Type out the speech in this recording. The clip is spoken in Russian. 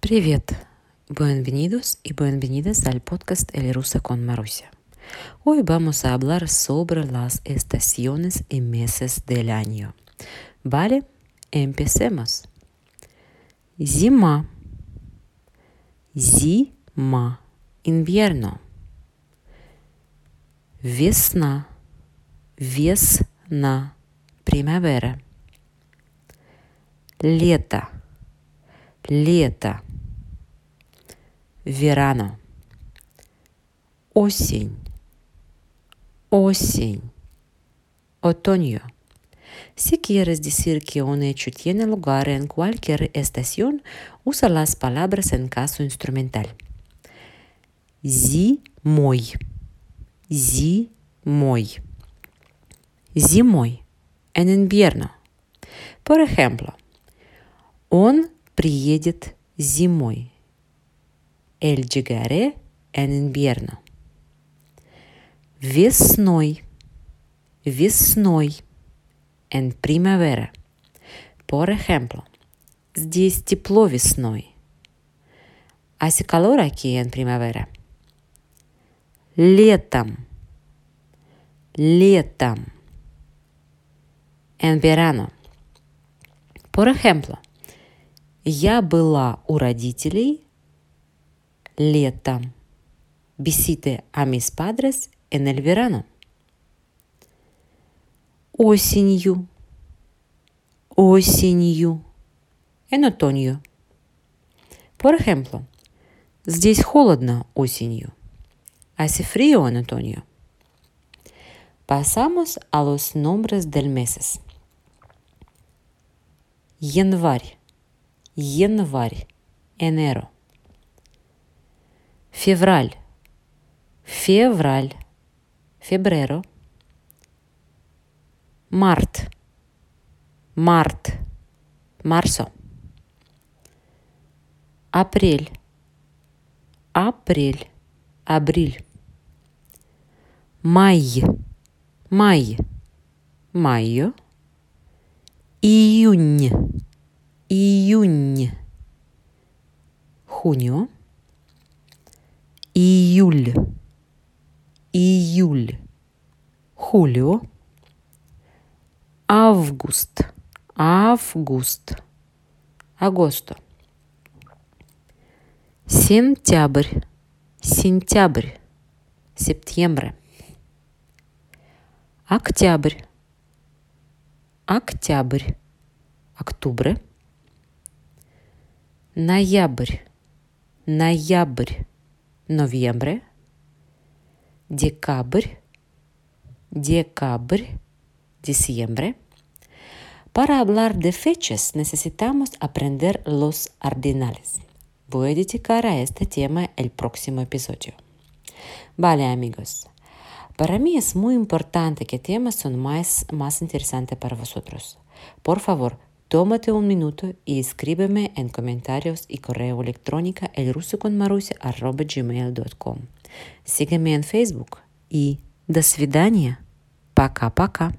Привет! Bienvenidos y bienvenidas al podcast El Rusa con Marusia. Hoy vamos a hablar sobre las estaciones y meses del año. Vale, empecemos. Зима. Зима. Invierno. Весна. Весна. Primavera. Лето. Лето. Verano. Осень. Осень. Otoño. Si quieres decir que un hecho tiene lugar en cualquier estación, usa las palabras en caso instrumental. Зимой. Зимой. Зимой. En invierno. Por ejemplo, он приедет зимой. El llegaré en invierno. Весной. Весной. En primavera. Por ejemplo, здесь тепло весной. Hace calor aquí en primavera. Летом. Летом. En verano. Por ejemplo, я была у родителей летом. Visité a mis padres en el verano. Осенью. Осенью. En otoño. Por ejemplo, здесь холодно осенью. Hace frío en otoño. Pasamos a los nombres del meses. Январь. Январь. Enero. Февраль. Февраль. Febrero. Март. Март. Марсо. Апрель. Апрель. Абриль. Май. Май. Майо. Июнь. Июнь. Junio. Июль. Июль. Julio. Август. Август. Агосто. Сентябрь. Сентябрь. Септембре. Октябрь. Октябрь. Октябрь. Ноябрь. Ноябрь. Noviembre. Декабрь. Декабрь. Diciembre. Para hablar de fechas necesitamos aprender los ordinales. Voy a dedicar a este tema el próximo episodio. Vale amigos, para mí es muy importante que temas son más, más interesantes para vosotros. Por favor, tómate un minuto y escríbeme en comentarios y correo electrónico elrusoconmarusia.gmail.com Sígueme en Facebook y до свидания. Пока-пока.